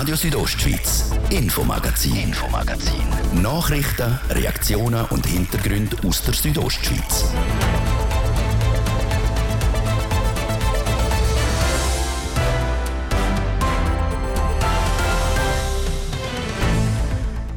Radio Südostschweiz, Infomagazin, Infomagazin. Nachrichten, Reaktionen und Hintergründe aus der Südostschweiz.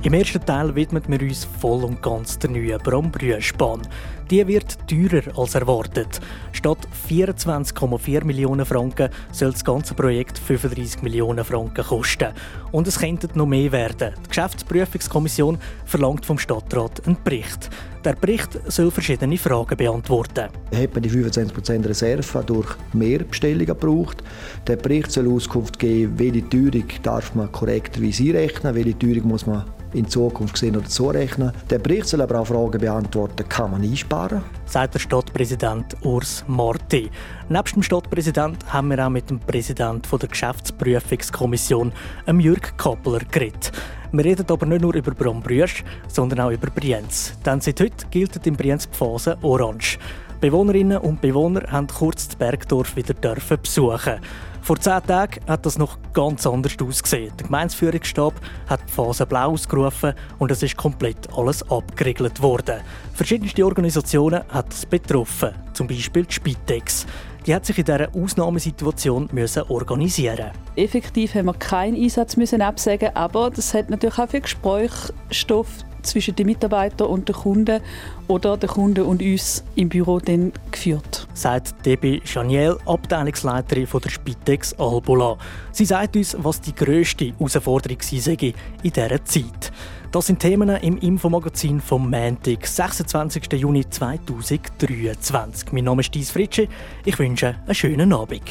Im ersten Teil widmen wir uns voll und ganz der neuen Brombrüschbahn. Die wird teurer als erwartet. Statt 24,4 Millionen Franken soll das ganze Projekt 35 Millionen Franken kosten. Und es könnte noch mehr werden. Die Geschäftsprüfungskommission verlangt vom Stadtrat einen Bericht. Der Bericht soll verschiedene Fragen beantworten. Hat man die 25% Reserve durch mehr Bestellungen gebraucht? Der Bericht soll Auskunft geben, welche Teuerung darf man korrekterweise einrechnen, welche Teuerung muss man in Zukunft sehen oder so rechnen. Der Bericht soll aber auch Fragen beantworten, kann man einsparen? Sagt der Stadtpräsident Urs Marti. Neben dem Stadtpräsident haben wir auch mit dem Präsidenten der Geschäftsprüfungskommission, Jürg Kappler, geredet. Wir reden aber nicht nur über Brombrüsch, sondern auch über Brienz. Denn seit heute gilt in Brienz die Phase Orange. Bewohnerinnen und Bewohner haben kurz das Bergdorf wieder dürfen besuchen. Vor zehn Tagen hat das noch ganz anders ausgesehen. Der Gemeinsführungsstab hat die Phase Blau ausgerufen und es ist komplett alles abgeriegelt worden. Verschiedenste Organisationen hat es betroffen, zum Beispiel die Spitex. Die hat sich in dieser Ausnahmesituation müssen organisieren Effektiv haben wir keinen Einsatz müssen absagen, aber das hat natürlich auch für Gesprächsstoff zwischen den Mitarbeitern und den Kunden oder den Kunden und uns im Büro dann geführt. Sagt Debbie Chaniel, Abteilungsleiterin von der Spitex Albola. Sie sagt uns, was die grösste Herausforderung sei in dieser Zeit. Das sind Themen im Infomagazin vom Montag, 26. Juni 2023. Mein Name ist Dies Fritsche. Ich wünsche einen schönen Abend.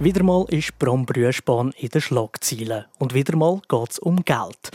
Wieder mal ist Brombrüschbahn in den Schlagzeilen. Und wieder mal geht es um Geld.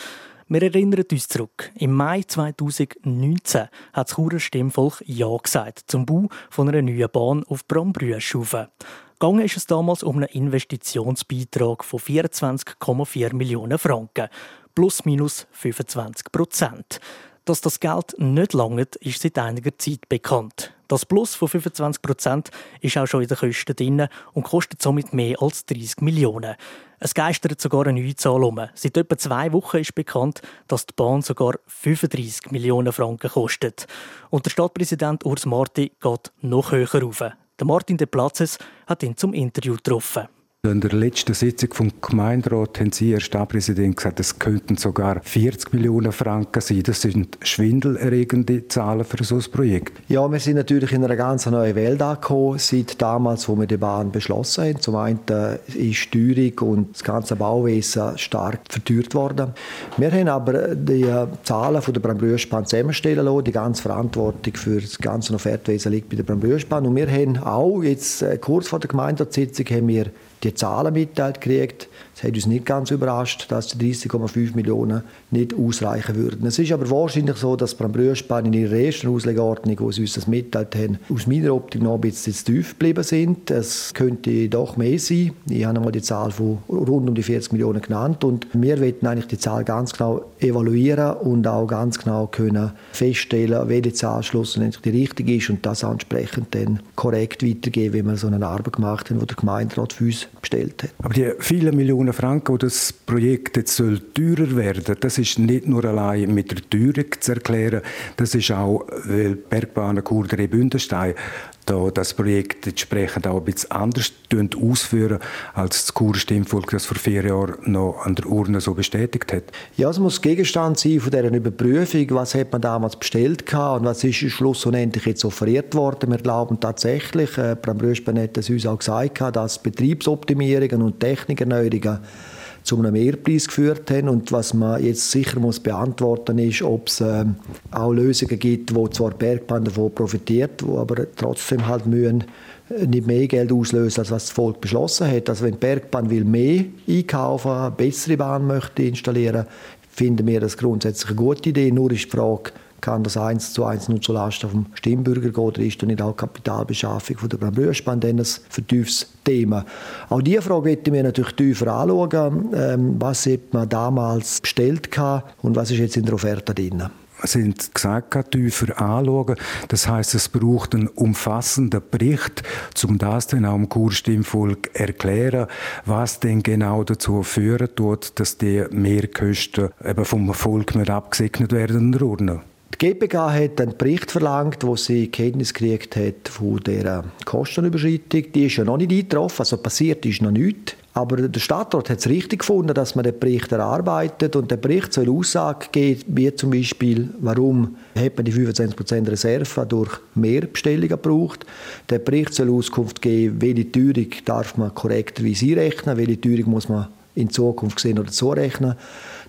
Wir erinnern uns zurück. Im Mai 2019 hat das Churer Stimmvolk Ja gesagt zum Bau von einer neuen Bahn auf Brombrüschufe. Gegangen ist es damals um einen Investitionsbeitrag von 24,4 Millionen Franken. Plus minus 25 Prozent. Dass das Geld nicht langt, ist seit einiger Zeit bekannt. Das Plus von 25 Prozent ist auch schon in den Kosten drin und kostet somit mehr als 30 Millionen. Es geistert sogar eine neue Zahl um. Seit etwa zwei Wochen ist bekannt, dass die Bahn sogar 35 Millionen Franken kostet. Und der Stadtpräsident Urs Marti geht noch höher rauf. Der Martin de Platzes hat ihn zum Interview getroffen. In der letzten Sitzung vom Gemeinderat haben Sie, Herr Stadtpräsident, gesagt, es könnten sogar 40 Millionen Franken sein. Das sind schwindelerregende Zahlen für so ein Projekt. Ja, wir sind natürlich in einer ganz neuen Welt angekommen, seit damals, wo wir die Bahn beschlossen haben. Zum einen ist die Steuerung und das ganze Bauwesen stark verteuert worden. Wir haben aber die Zahlen von der Brambrüschbahn zusammenstellen lassen. Die ganze Verantwortung für das ganze Offertwesen liegt bei der Brambrüschbahn. Und wir haben auch jetzt äh, kurz vor der Gemeinderatssitzung haben wir die Zahlen mitteilt gekriegt. Es hat uns nicht ganz überrascht, dass die 30,5 Millionen nicht ausreichen würden. Es ist aber wahrscheinlich so, dass Brambrüschbahn in ihrer ersten Auslegordnung, wo sie uns das mitteilt haben, aus meiner Optik noch ein bisschen zu tief geblieben sind. Es könnte doch mehr sein. Ich habe einmal die Zahl von rund um die 40 Millionen genannt und wir wollen eigentlich die Zahl ganz genau evaluieren und auch ganz genau können feststellen, welche Zahl schlussendlich die richtige ist und das entsprechend dann korrekt weitergeben, wenn wir so eine Arbeit gemacht haben, die der Gemeinderat für uns bestellt hat. Aber die vielen Millionen Franken, wo das Projekt jetzt soll teurer werden, das ist nicht nur allein mit der Teuerung zu erklären, das ist auch, weil Bergbahnen Kur der Bündenstein da das Projekt entsprechend auch ein bisschen anders ausführen, als das Churer Stimmvolk das vor vier Jahren noch an der Urne so bestätigt hat? Ja, es muss Gegenstand sein von dieser Überprüfung, was hat man damals bestellt und was ist schlussendlich jetzt offeriert worden. Wir glauben tatsächlich, äh, Bram Röspen hat es uns auch gesagt, dass Betriebsoptimierungen und Technikerneuerungen zu einem Mehrpreis geführt haben. Und was man jetzt sicher muss beantworten ist, ob es äh, auch Lösungen gibt, wo zwar Bergbahn davon profitiert, wo aber trotzdem halt mühen äh, nicht mehr Geld auslösen, als was das Volk beschlossen hat. Also wenn die Bergbahn will mehr einkaufen, eine bessere Bahn möchte installieren, finden wir das grundsätzlich eine gute Idee. Nur ist die Frage, kann das eins zu eins nur zulasten vom Stimmbürger gehen oder ist dann nicht auch Kapitalbeschaffung von der Brandrührspann ein vertieftes Thema. Auch diese Frage möchten wir natürlich tiefer anschauen. Ähm, was hat man damals bestellt und was ist jetzt in der Offerte drin? Sie gesagt, tiefer anschauen. Das heißt, es braucht einen umfassenden Bericht, um das dann auch im Kurstimmvolk erklären, was denn genau dazu führen tut, dass die Mehrkosten eben vom Volk nicht abgesegnet werden in die GPK hat einen Bericht verlangt, wo sie Kenntnis gekriegt hat von der Kostenüberschreitung. Die ist ja noch nicht eingetroffen, also passiert ist noch nichts. Aber der Stadtrat hat es richtig gefunden, dass man den Bericht erarbeitet und der Bericht soll Aussage geben, wie zum Beispiel, warum hat man die 25% Reserve durch mehr Bestellungen gebraucht. Der Bericht soll Auskunft geben, welche Teuerung darf man korrekterweise einrechnen, welche Teuerung muss man in Zukunft sehen oder zurechnen.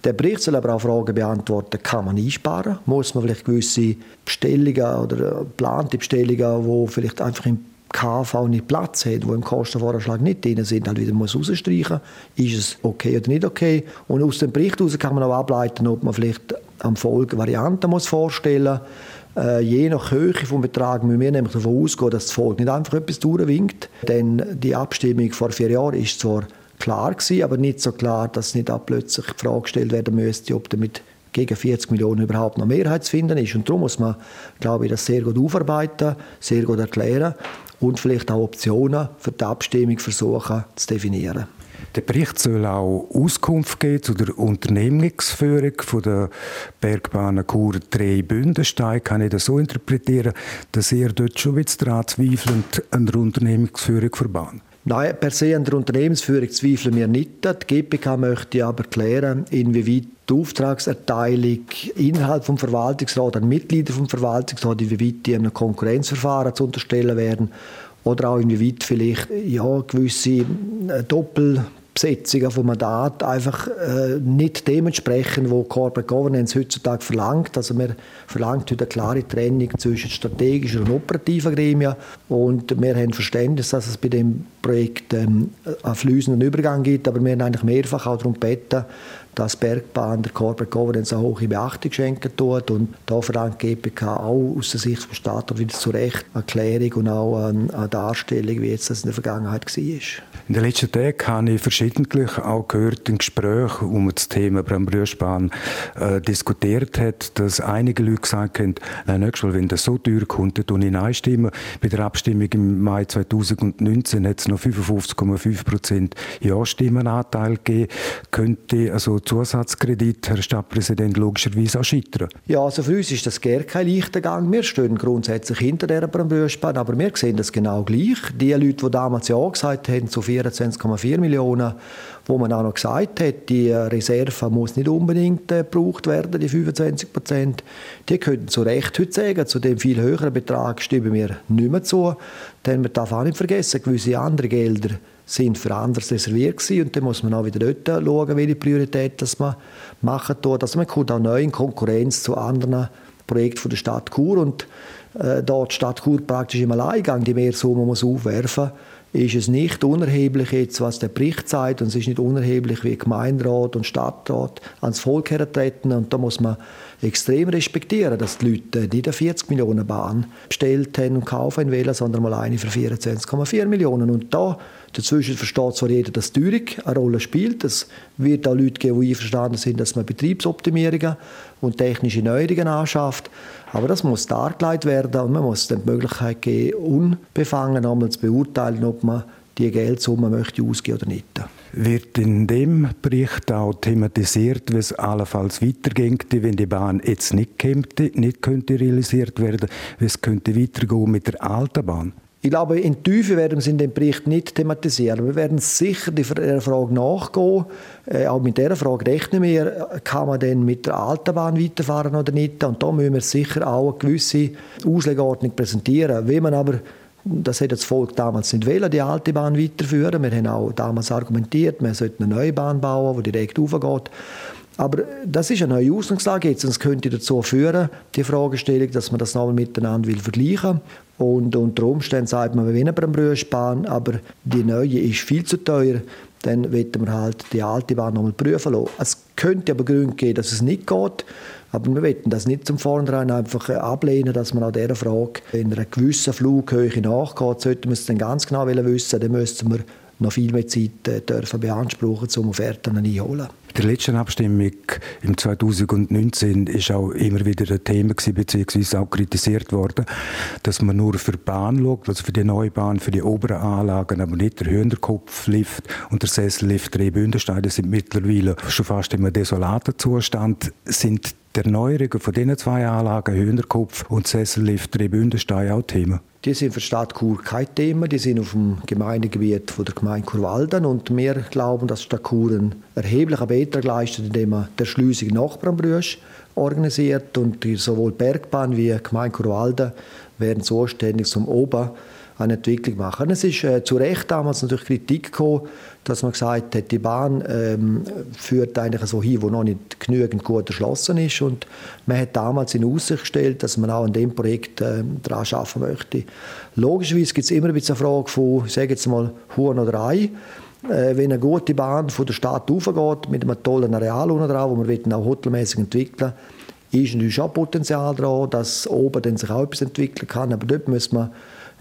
Der Bericht soll aber auch Fragen beantworten, kann man einsparen? Muss man vielleicht gewisse Bestellungen oder geplante Bestellungen, die vielleicht einfach im KV nicht Platz hat, wo im Kostenvoranschlag nicht drin sind, halt wieder muss. Ist es okay oder nicht okay? Und aus dem Bericht heraus kann man auch ableiten, ob man vielleicht am Folge Varianten muss vorstellen muss. Äh, je nach Höhe des Betrags müssen wir nämlich davon ausgehen, dass das Volk nicht einfach etwas durchwinkt. Denn die Abstimmung vor vier Jahren ist zwar klar gewesen, aber nicht so klar, dass nicht auch plötzlich die Frage gestellt werden müsste, ob damit gegen 40 Millionen überhaupt noch Mehrheit zu finden ist. Und darum muss man, glaube ich, das sehr gut aufarbeiten, sehr gut erklären und vielleicht auch Optionen für die Abstimmung versuchen zu definieren. Der Bericht soll auch Auskunft geben zu der Unternehmensführung von der Bergbahn Chur drei Bündenstein. Kann ich das so interpretieren, dass ihr dort schon bisschen daran zweifelt, an der Unternehmensführung verbauen? Nein, per se an der Unternehmensführung zweifeln wir nicht. Die GPK möchte aber klären, inwieweit die Auftragserteilung innerhalb vom Verwaltungsrat an Mitglieder vom Verwaltungsrat, inwieweit die einem Konkurrenzverfahren zu unterstellen werden oder auch inwieweit vielleicht ja, gewisse äh, Doppel Besetzungen von Mandat einfach äh, nicht dementsprechend, wo Corporate Governance heutzutage verlangt. Also man verlangt heute eine klare Trennung zwischen strategischen und operativen Gremien und wir haben Verständnis, dass es bei dem Projekt ähm, einen fließenden Übergang gibt, aber wir haben eigentlich mehrfach auch darum gebeten, dass Bergbahn der Corporate Governance eine hohe Beachtung schenken tut. Und da verlangt die GPK auch aus der Sicht des Staates wieder zu Recht eine Klärung und auch eine, Darstellung, wie jetzt das in der Vergangenheit war. In den letzten Tagen habe ich verschiedentlich auch gehört in Gesprächen, man das Thema Brambrüschbahn äh, diskutiert hat, dass einige Leute gesagt haben, nein, nächstes Mal, wenn das so teuer kommt, dann ich einstimmen. Bei der Abstimmung im Mai 2019 hat es noch 55,5 Prozent Ja-Stimmenanteil gegeben. Könnte also Zusatzkredit, Herr Stadtpräsident, logischerweise auch scheitern? Ja, also für uns ist das gar kein leichter Gang. Wir stehen grundsätzlich hinter dieser Brambrüschbahn, aber wir sehen das genau gleich. Die Leute, die damals Ja gesagt haben zu 24,4 Millionen, wo man auch noch gesagt hat, die Reserve muss nicht unbedingt äh, gebraucht werden, die 25 Prozent, die könnten zu Recht heute sagen, zu dem viel höheren Betrag stimmen wir nicht mehr zu. Denn man darf auch nicht vergessen, gewisse andere Gelder sind für anderes reserviert gewesen. und dann muss man auch wieder dort schauen, welche Priorität das man machen tut. Also man kommt auch neu in Konkurrenz zu anderen Projekten der Stadt Chur und äh, dort die Stadt Chur praktisch im Alleingang die Mehrsumme muss aufwerfen ist es nicht unerheblich jetzt, was der Bericht sagt und es ist nicht unerheblich, wie Gemeinderat und Stadtrat ans Volk hertreten und da muss man extrem respektieren, dass die Leute nicht eine 40 Millionen Bahn bestellt haben und kaufen wollen, sondern mal eine für 24,4 Millionen und da Dazwischen versteht zwar jeder, dass Teuerung eine Rolle spielt. Es wird auch Leute geben, die einverstanden sind, dass man Betriebsoptimierungen und technische Neuerungen anschafft. Aber das muss dargelegt werden und man muss dann die Möglichkeit geben, unbefangen einmal zu beurteilen, ob man die Geldsumme möchte ausgeben oder nicht. Wird in dem Bericht auch thematisiert, wie es allenfalls weitergeht, wenn die Bahn jetzt nicht, käme, nicht könnte realisiert werden, wie es könnte weitergehen mit der alten Bahn? Ich glaube, in Tiefe werden wir es in dem Bericht nicht thematisieren. Wir werden sicher der Frage nachgehen. Äh, auch mit dieser Frage rechnen wir, kann man denn mit der alten Bahn weiterfahren oder nicht? Und da müssen wir sicher auch eine gewisse Auslegordnung präsentieren. Wenn man aber das hat das Volk damals nicht wollen, die alte Bahn weiterführen. Wir haben auch damals argumentiert, man sollte eine neue Bahn bauen, die direkt aufgeht. Aber das ist eine neue Ausgangslage jetzt und es könnte dazu führen, die Fragestellung, dass man das nochmal miteinander will vergleichen und unter Umständen sagt man, wir wollen eine Brüschbahn, aber die neue ist viel zu teuer, dann wollen wir halt die alte Bahn nochmal prüfen lassen. Es könnte aber Gründe geben, dass es nicht geht, aber wir wollen das nicht zum Vornherein einfach ablehnen, dass man an dieser Frage in einer gewissen Flughöhe nachgeht. Sollten wir es dann ganz genau wissen, dann müssten wir noch viel mehr Zeit äh, dürfen beanspruchen, um Offerten einholen. Der letzten Abstimmung im 2019 ist auch immer wieder ein Thema gewesen, beziehungsweise auch kritisiert worden, dass man nur für die Bahn schaut, also für die neue Bahn, für die oberen Anlagen, aber nicht der Hühnerkopflift und der Sessellift Drehbündensteine sind mittlerweile schon fast im desolaten Zustand. Sind die Erneuerungen von diesen zwei Anlagen, Hühnerkopf und Sessellift Drehbündenstein, auch Thema? Die sind für die Stadt Chur kein Thema. Die sind auf dem Gemeindegebiet von der Gemeinde Churwalden. Und wir glauben, dass die Stadt Chur einen erheblichen Beitrag leistet, indem man der Schliessung Nachbarnbrüsch organisiert. Und sowohl Bergbahn wie Gemeinde Churwalden werden zuständig zum Oben eine Entwicklung machen. Es ist äh, zu Recht damals natürlich Kritik gekommen, dass man gesagt hat, die Bahn ähm, führt eigentlich so hin, wo noch nicht genügend gut erschlossen ist und man hat damals in Aussicht gestellt, dass man auch an dem Projekt äh, daran arbeiten möchte. Logischerweise gibt es immer ein bisschen eine Frage von, sage jetzt mal, Huhn oder Ei. Äh, wenn eine gute Bahn von der Stadt aufgeht, mit einem tollen Areal unten drauf, wo man auch hotelmäßig entwickeln ist natürlich auch Potenzial dran, dass oben dann sich auch etwas entwickeln kann. Aber dort muss man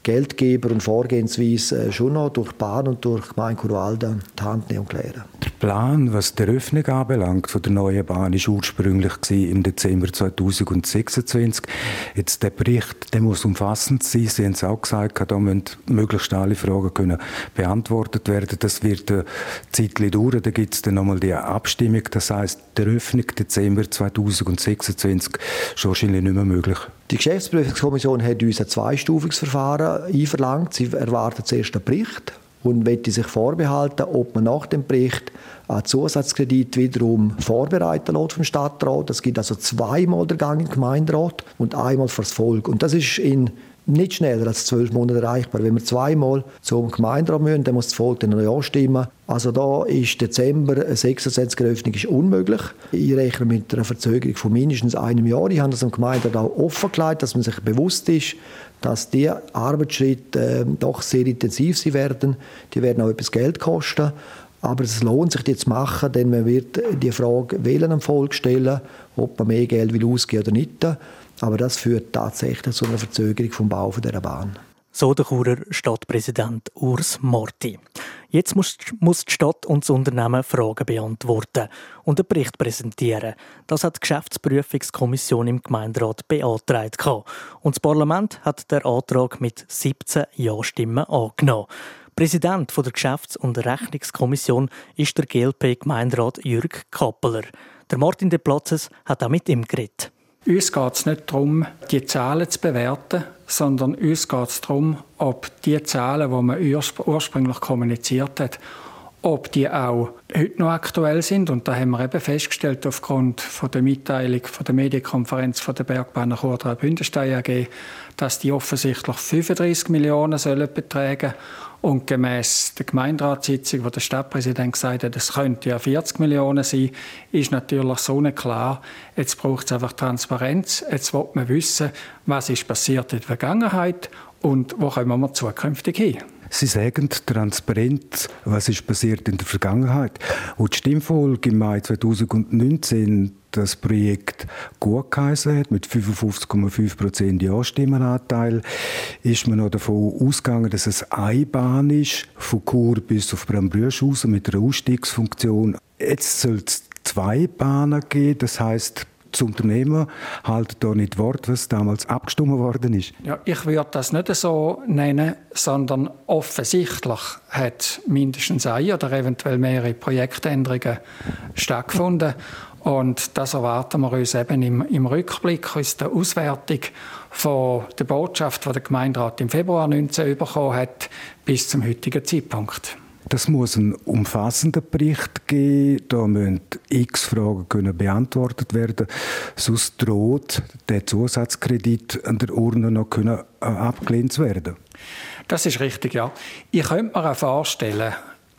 Geldgeber und Vorgehensweise äh, schon noch durch Bahn und durch Gemeinde Kurwalden die Hand nehmen und klären. Der Plan, was die Eröffnung anbelangt von der neuen Bahn, war ursprünglich im Dezember 2026. Jetzt der Bericht, der muss umfassend sein. Sie haben es auch gesagt, da müssen möglichst alle Fragen können beantwortet werden. Das wird eine Zeit dauern. Da gibt es dann nochmal die Abstimmung. Das heißt, die Eröffnung Dezember 2026 ist wahrscheinlich nicht mehr möglich. Die Geschäftsprüfungskommission hat uns ein zweistufiges Verfahren einverlangt. Sie erwartet zuerst einen Bericht und möchte sich vorbehalten, ob man nach dem Bericht einen Zusatzkredit wiederum vorbereiten lässt vom Stadtrat. Es gibt also zweimal den Gang im Gemeinderat und einmal fürs Volk. Und das ist in nicht schneller als zwölf Monate erreichbar. Wenn wir zweimal zum Gemeinderat müssen, dann muss das Volk dann noch ja stimmen. Also da ist Dezember 26 Eröffnung ist unmöglich. Ich rechne mit einer Verzögerung von mindestens einem Jahr. Ich habe das am Gemeinderat auch offengelegt, dass man sich bewusst ist, dass die Arbeitsschritte äh, doch sehr intensiv sein werden. Die werden auch etwas Geld kosten. Aber es lohnt sich, die zu machen, denn man wird die Frage wählen am Volk stellen, ob man mehr Geld will ausgeben oder nicht. Aber das führt tatsächlich zu einer Verzögerung vom Bau dieser Bahn. So der Churer Stadtpräsident Urs Morti. Jetzt muss, muss die Stadt und das Unternehmen Fragen beantworten und einen Bericht präsentieren. Das hat die Geschäftsprüfungskommission im Gemeinderat beantragt. Und das Parlament hat der Antrag mit 17 Ja-Stimmen angenommen. Präsident der Geschäfts- und Rechnungskommission ist der GLP-Gemeinderat Jürg Kappeler. Der Martin de Platzes hat auch mit ihm geredet. Uns geht es nicht darum, die Zahlen zu bewerten, sondern uns geht es darum, ob die Zahlen, die man ursprünglich kommuniziert hat, ob die auch heute noch aktuell sind. Und da haben wir eben festgestellt, aufgrund von der Mitteilung von der Medienkonferenz von der Bergbahn Chordra Bündestein AG, dass die offensichtlich 35 Millionen sollen betragen und gemäß der Gemeinderatssitzung, wo der Stadtpräsident gesagt hat, es könnte ja 40 Millionen sein, ist natürlich so nicht klar. Jetzt braucht es einfach Transparenz. Jetzt will man wissen, was ist passiert in der Vergangenheit und wo kommen wir zukünftig hin. Sie sagen transparent, was ist passiert in der Vergangenheit. Und die Stimmfolge im Mai 2019 das Projekt gut geheißen hat, mit 55,5% Ja-Stimmenanteil, ist man noch davon ausgegangen, dass es eine Bahn ist, von Chur bis auf Brambrüschhausen mit einer Ausstiegsfunktion. Jetzt soll es zwei Bahnen geben, das heißt das Unternehmen halten da nicht Wort, was damals abgestimmt worden ist? Ja, ich würde das nicht so nennen, sondern offensichtlich hat mindestens eine oder eventuell mehrere Projektänderungen stattgefunden. Und das erwarten wir uns eben im, im Rückblick aus der Auswertung von der Botschaft, die der Gemeinderat im Februar 2019 bekommen hat, bis zum heutigen Zeitpunkt. Das muss ein umfassender Bericht geben. Da müssen x Fragen können beantwortet werden. Sonst droht der Zusatzkredit an der Urne noch können äh, abgelehnt werden. Das ist richtig, ja. Ich könnte mir auch vorstellen,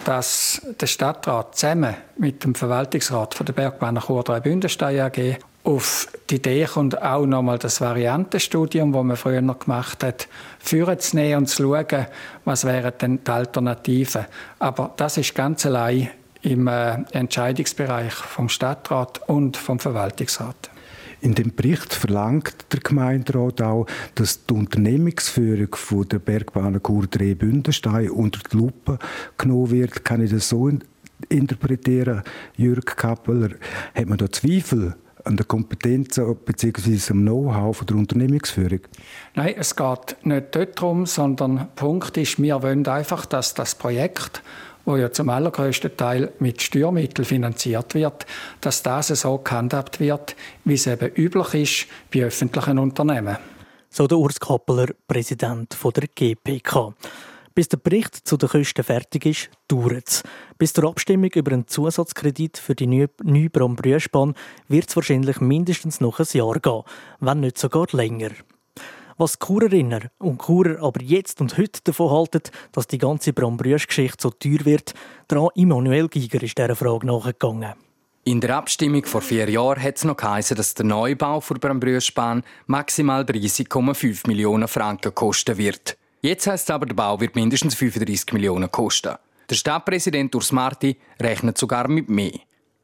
dass der Stadtrat zusammen mit dem Verwaltungsrat von der Bergbahn Chur 3 Bündestein AG auf die Idee kommt, auch nochmal das Variantenstudium, das man früher noch gemacht hat, führen zu nehmen und zu schauen, was wären denn die Alternativen. Aber das ist ganz allein im äh, Entscheidungsbereich vom Stadtrat und vom Verwaltungsrat. In dem Bericht verlangt der Gemeinderat auch, dass die Unternehmensführung von der Bergbahn Chur Dreh-Bündenstein unter die Lupe genommen wird. Kann ich das so interpretieren, Jürg Kappeler? Hat man da Zweifel an der Kompetenz bzw. am Know-how der Unternehmensführung? Nein, es geht nicht darum, sondern der Punkt ist, wir wollen einfach, dass das Projekt wo ja zum allergrößten Teil mit Steuermitteln finanziert wird, dass das so gehandhabt wird, wie es eben üblich ist bei öffentlichen Unternehmen. So der Urs Kappeler, Präsident der GPK. Bis der Bericht zu den Kosten fertig ist, dauert es. Bis zur Abstimmung über einen Zusatzkredit für die Brambrüschbahn wird es wahrscheinlich mindestens noch ein Jahr gehen, wenn nicht sogar länger. Was die Churerinnen und Churer aber jetzt und heute davon halten, dass die ganze Brambrüsch-Geschichte so teuer wird, daran Immanuel Giger ist dieser Frage nachgegangen. In der Abstimmung vor vier Jahren hat es noch geheißen, dass der Neubau für Brambrüschbahn maximal 30,5 Millionen Franken kosten wird. Jetzt heißt es aber, der Bau wird mindestens 35 Millionen kosten. Der Stadtpräsident Urs Marti rechnet sogar mit mehr.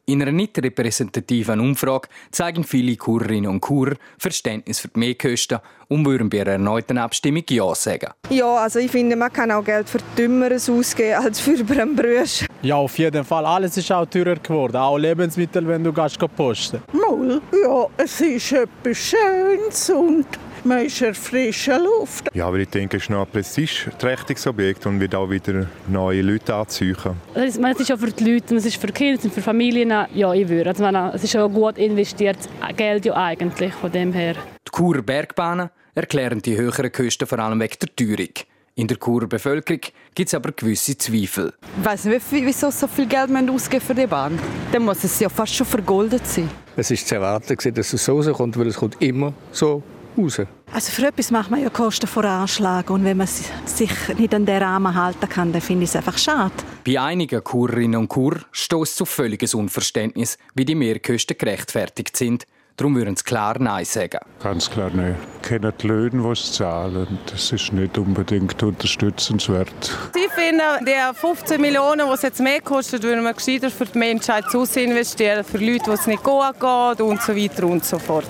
In einer nicht repräsentativen Umfrage zeigen viele Kurerinnen und Kurer Verständnis für die Mehrkosten und würden bei einer erneuten Abstimmung Ja sagen. Ja, also ich finde, man kann auch Geld für Dümmeres ausgeben als für Brembrüsch. Ja, auf jeden Fall. Alles ist auch teurer geworden. Auch Lebensmittel, wenn du gehst posten. Mal, ja, es ist etwas Schönes und man ist in frischer Luft. Ja, aber ich denke, es ist noch ein prestigeträchtiges Objekt und wird auch wieder neue Leute anziehen. Es ist auch für die Leute, es ist für Kinder, für Familien. Ja, ich würde. Also, es ist auch gut investiert Geld ja eigentlich von dem her. Die Churer Bergbahnen erklären die höheren Kosten vor allem wegen der Teuerung. In der Churer Bevölkerung gibt es aber gewisse Zweifel. Ich weiß nicht, wieso so viel Geld ausgeben für die Bahn. Dann muss es ja fast schon vergoldet sein. Es ist zu erwarten, dass es so rauskommt, weil es kommt immer so raus. Also für etwas macht man ja Kostenvoranschlag und wenn man sich nicht an den Rahmen halten kann, dann finde ich es einfach schade. Bei einigen Kurerinnen und Kur stößt zu völliges Unverständnis, wie die Mehrkosten gerechtfertigt sind. Darum würden sie klar Nein sagen. Ganz klar Nein. Kennen die Löhne, die sie zahlen. Das ist nicht unbedingt unterstützenswert. Ich finde, die 15 Millionen, die es jetzt mehr kostet, würden wir gescheiter für die Menschheit zu investieren, für Leute, die es nicht gut geht und so weiter und so fort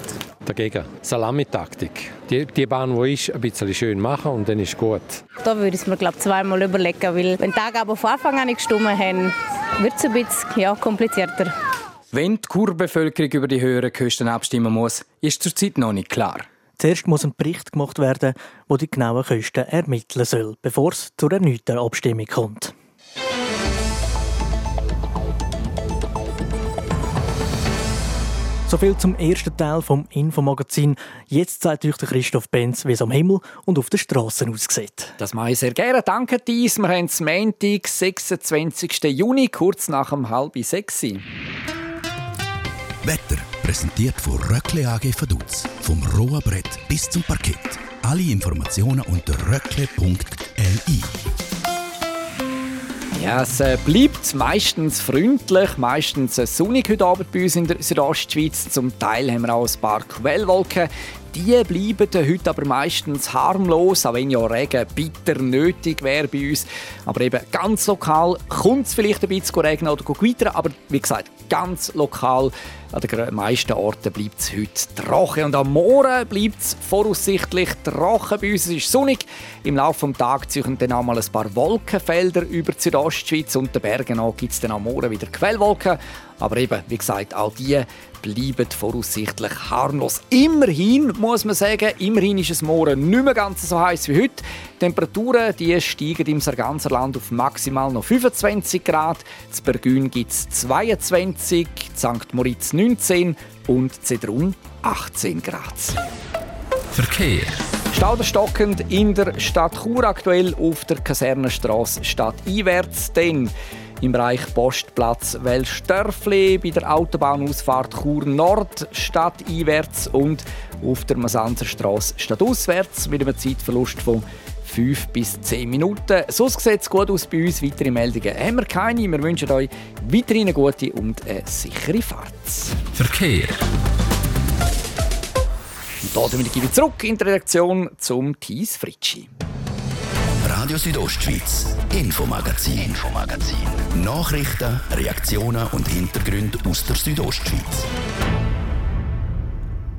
dagegen. Salamitaktik. Die, die Bahn, die ist, ein bisschen schön machen und dann ist gut. Da würde ich es mir glaub, zweimal überlegen, weil wenn die aber von Anfang an nicht gestimmt haben, wird es ein bisschen ja, komplizierter. Wenn die Kurbevölkerung über die höheren Kosten abstimmen muss, ist zurzeit noch nicht klar. Zuerst muss ein Bericht gemacht werden, der die genauen Kosten ermitteln soll, bevor es zur erneuten Abstimmung kommt. So viel zum ersten Teil vom Infomagazin. Jetzt zeigt euch Christoph Benz, wie es am Himmel und auf den Straßen aussieht. Das mache ich sehr gerne. Danke, Dies. Wir haben es Montag, 26. Juni, kurz nach dem halb sechs. Wetter präsentiert von Röckle AG Vaduz. Vom rohen Brett bis zum Parkett. Alle Informationen unter röckle.li. Ja, es äh, bleibt meistens freundlich, meistens äh, sonnig heute Abend bei uns in der Südostschweiz. Zum Teil haben wir auch ein paar Quellwolken. Die bleiben heute aber meistens harmlos, auch wenn ja Regen bitter nötig wäre bei uns. Aber eben ganz lokal kommt es vielleicht ein bisschen regnen oder gewittern, aber wie gesagt, ganz lokal an den meisten Orten bleibt es heute trocken. Und am Morgen bleibt es voraussichtlich trocken. Bei uns ist es sonnig. Im Laufe des Tages ziehen dann auch mal ein paar Wolkenfelder über die Südostschweiz und den Bergen gibt es dann am Morgen wieder Quellwolken. Aber eben, wie gesagt, all die bleiben voraussichtlich harmlos. Immerhin muss man sagen, immerhin ist es morgen nicht mehr ganz so heiß wie heute. Die Temperaturen die steigen im ganzen Land auf maximal noch 25 Grad. In Bergün gibt es 22, St. Moritz 19 und Zedrun 18 Grad. Verkehr. Stauderstockend in der Stadt Chur aktuell auf der Kasernenstraße stadteinwärts, denn im Bereich Postplatz Wellstörfli, bei der Autobahnausfahrt Chur Nord stadteinwärts und auf der Masanzerstraße stadtauswärts mit einem Zeitverlust von 5 bis 10 Minuten. Sonst sieht es gut aus bei uns. Weitere Meldungen haben wir keine. Wir wünschen euch weiterhin eine gute und eine sichere Fahrt. Verkehr. Und damit gebe ich zurück in die Redaktion zum Thies Fritschi. Radio Südostschweiz, Infomagazin, Infomagazin. Nachrichten, Reaktionen und Hintergründe aus der Südostschweiz.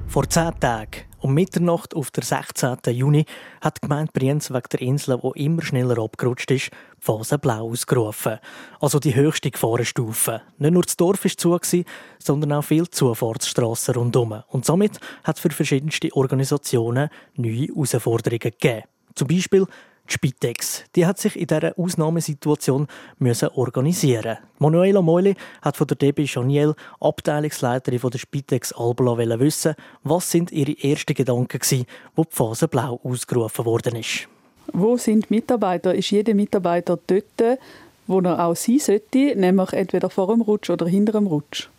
Vor zehn Tagen, um Mitternacht auf der 16. Juni, hat die Gemeinde Brienz wegen der Insel, die immer schneller abgerutscht ist, die Phase Blau ausgerufen. Also die höchste Gefahrenstufe. Nicht nur das Dorf war zu, sondern auch viele Zufahrtsstrassen rundherum. Und somit hat es für verschiedenste Organisationen neue Herausforderungen gegeben. Zum Beispiel die Spitex. Die hat sich in dieser Ausnahmesituation müssen organisieren. Manuela Meuli hat von der DB Chaniel, Abteilungsleiterin von der Spitex Albula, wissen, was sind ihre ersten Gedanken waren, wo die Phase Blau ausgerufen worden ist. Wo sind die Mitarbeiter? Ist jeder Mitarbeiter dort, wo er auch sein sollte, nämlich entweder vor dem Rutsch oder hinter dem Rutsch?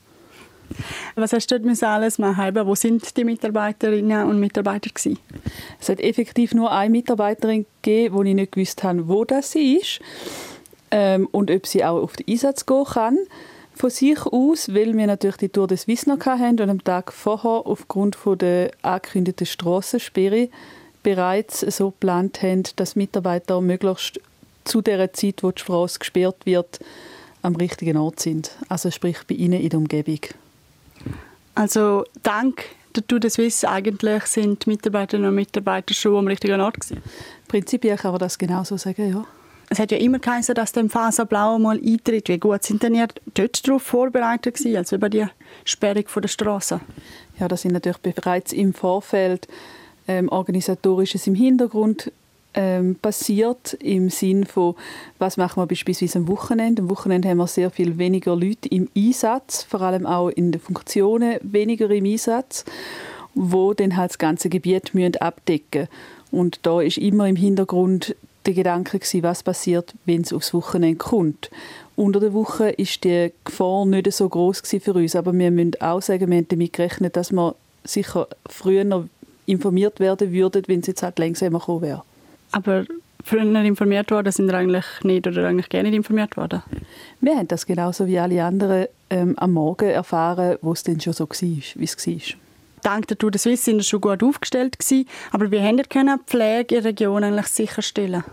Was hast du dort alles machen? Wo sind die Mitarbeiterinnen und Mitarbeiter gewesen? Es hat effektiv nur eine Mitarbeiterin gegeben, wo ich nicht gewusst habe, wo das ist ähm, und ob sie auch auf den Einsatz gehen kann. Von sich aus, weil wir natürlich die Tour des Wies noch hatten und am Tag vorher aufgrund von der angekündigten Strassensperre bereits so geplant haben, dass Mitarbeiter möglichst zu der Zeit, wo die Straße gesperrt wird, am richtigen Ort sind. Also sprich bei Ihnen in der Umgebung. Also dank der Tour de Suisse eigentlich sind die Mitarbeiterinnen und Mitarbeiter schon am richtigen Ort gewesen? Prinzipiell kann man das genauso sagen, ja. Es hat ja immer geheißen, dass der Faserblau mal eintritt. Wie gut sind denn ihr dort darauf vorbereitet gewesen, also über die Sperrung der Straße? Ja, das sind natürlich bereits im Vorfeld ähm, organisatorisches im Hintergrund ähm, passiert im Sinn von, was machen wir beispielsweise am Wochenende. Am Wochenende haben wir sehr viel weniger Leute im Einsatz, vor allem auch in den Funktionen weniger im Einsatz, wo dann halt das ganze Gebiet müssen abdecken Und da ist immer im Hintergrund der Gedanke gewesen, was passiert, wenn es aufs Wochenende kommt. Unter der Woche ist die Gefahr nicht so groß für uns, aber wir müssen auch sagen, wir haben damit gerechnet, dass wir sicher früher informiert werden würden, wenn es jetzt halt langsamer gekommen wäre. Aber früher informiert worden sind wir eigentlich nicht oder eigentlich gar nicht informiert worden? Wir haben das genauso wie alle anderen ähm, am Morgen erfahren, wo es denn schon so war, wie es war. Dank der Tour de Suisse sind wir schon gut aufgestellt gewesen, aber wie haben wir die Pflege in der Region eigentlich sicherstellen?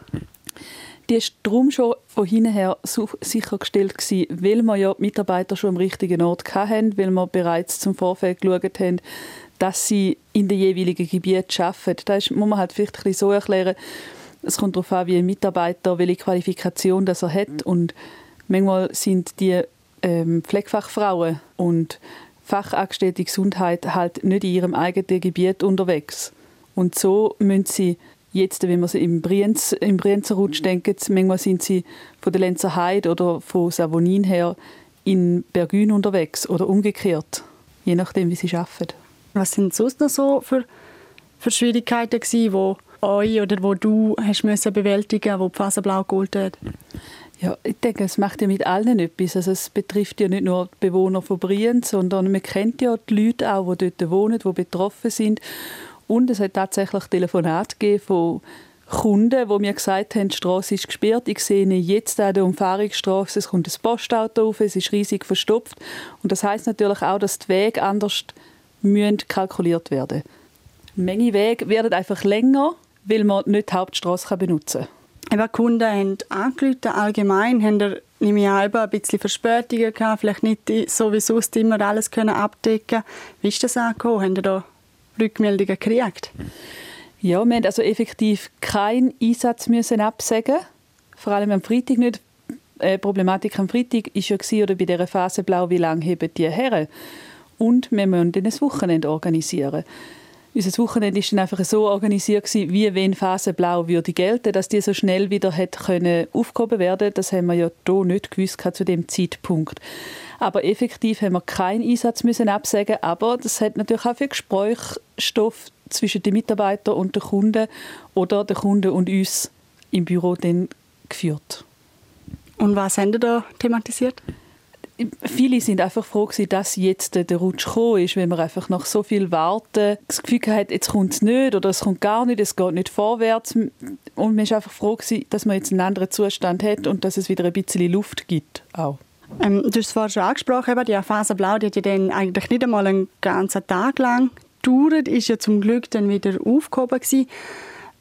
Die ist darum schon von hinten her sichergestellt gewesen, weil wir ja die Mitarbeiter schon am richtigen Ort hatten, weil wir bereits zum Vorfeld geschaut haben, dass sie in den jeweiligen Gebieten arbeiten. Das muss man halt vielleicht ein bisschen so erklären. Es kommt darauf an, wie ein Mitarbeiter, welche Qualifikation das er hat. Und manchmal sind die ähm, Pflegefachfrauen und Fachangestellte Gesundheit halt nicht in ihrem eigenen Gebiet unterwegs. Und so müssen sie jetzt, wenn man sie im, Brienz, im Brienzer Rutsch denkt, manchmal sind sie von der Lenzer Heide oder von Savonin her in Bergün unterwegs oder umgekehrt, je nachdem, wie sie arbeiten. Was sind sonst noch so für, für Schwierigkeiten wo euch oder wo du hast müssen bewältigen, wo die Phase blau geholt hat? Ja, ich denke, es macht ja mit allen etwas. Also es betrifft ja nicht nur die Bewohner von Brienz, sondern man kennt ja die Leute auch, die dort wohnen, die betroffen sind. Und es hat tatsächlich Telefonate gegeben von Kunden, die mir gesagt haben, die Straße ist gesperrt. Ich sehe jetzt an der Umfahrungsstraße, es kommt ein Postauto auf, es ist riesig verstopft. Und das heißt natürlich auch, dass die Wege anders müssen kalkuliert werden. Manche Wege werden einfach länger, weil man nicht die Hauptstraße benutzen kann. Eben, Kunden haben angerufen, allgemein haben wir nehme ich an, ein bisschen Verspätungen gehabt, vielleicht nicht so wie sonst immer alles können abdecken Wie ist das angekommen? Haben Sie da Rückmeldungen gekriegt? Ja, wir haben also effektiv keinen Einsatz müssen absagen vor allem am Freitag nicht. Die äh, Problematik am Freitag war ja oder bei dieser Phase blau, wie lange heben die Herren? Und wir müssen dann ein Wochenende organisieren. Unser Wochenende war dann einfach so organisiert, wie wenn Phase Blau würde gelten, dass die so schnell wieder hätte aufgehoben werden Das haben wir ja hier nicht gewusst zu dem Zeitpunkt. Aber effektiv haben wir keinen Einsatz müssen absagen, aber das hat natürlich auch für Gesprächsstoff zwischen den Mitarbeitern und den Kunden oder den Kunden und uns im Büro dann geführt. Und was haben Sie da thematisiert? Viele sind einfach froh gewesen, dass jetzt der Rutsch gekommen ist, wenn man einfach nach so viel warten das Gefühl hat, jetzt kommt es nicht oder es kommt gar nicht, es geht nicht vorwärts und man ist einfach froh gewesen, dass man jetzt einen anderen Zustand hat und dass es wieder ein bisschen Luft gibt auch. Ähm, du hast es vorhin schon angesprochen, eben, die Phase Blau, die hat ja dann eigentlich nicht einmal einen ganzen Tag lang gedauert, ist ja zum Glück dann wieder aufgehoben gewesen.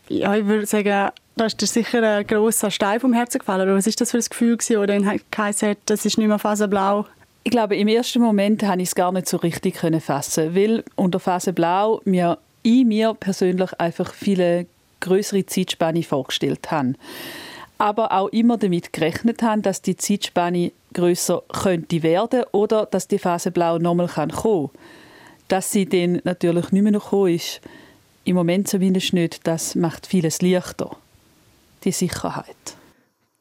Ja, ich würde sagen, da ist dir sicher ein grosser Stein vom Herzen gefallen. Oder was ist das für ein Gefühl gewesen, oder dann geheißen das ist nicht mehr faserblau, Ich glaube, im ersten Moment habe ich es gar nicht so richtig fassen, weil unter Phase Blau mir ich mir persönlich einfach viele größere Zeitspanne vorgestellt habe. Aber auch immer damit gerechnet haben, dass die Zeitspanne größer könnte werden oder dass die Phase Blau nochmal kommen kann. Dass sie dann natürlich nicht mehr noch ist, im Moment zumindest nicht, das macht vieles leichter. Die Sicherheit.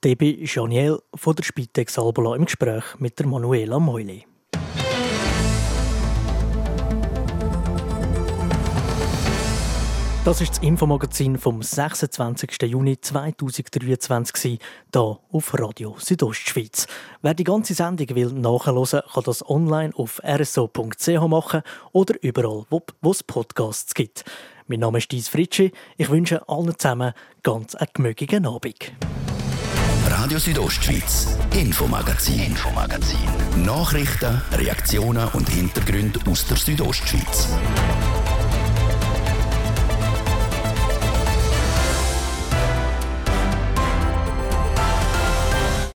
Debbie Janiel von der Spitex Albola im Gespräch mit der Manuela Meuli. Das ist das Infomagazin vom 26. Juni 2023 hier auf Radio Südostschweiz. Wer die ganze Sendung will nachhören, kann das online auf rso.ch machen oder überall, wo es Podcasts gibt. Mein Name ist Dies Fritschi. Ich wünsche allen zusammen ganz einen gemögigen Abend. Radio Südostschweiz, Infomagazin, Infomagazin. Nachrichten, Reaktionen und Hintergründe aus der Südostschweiz.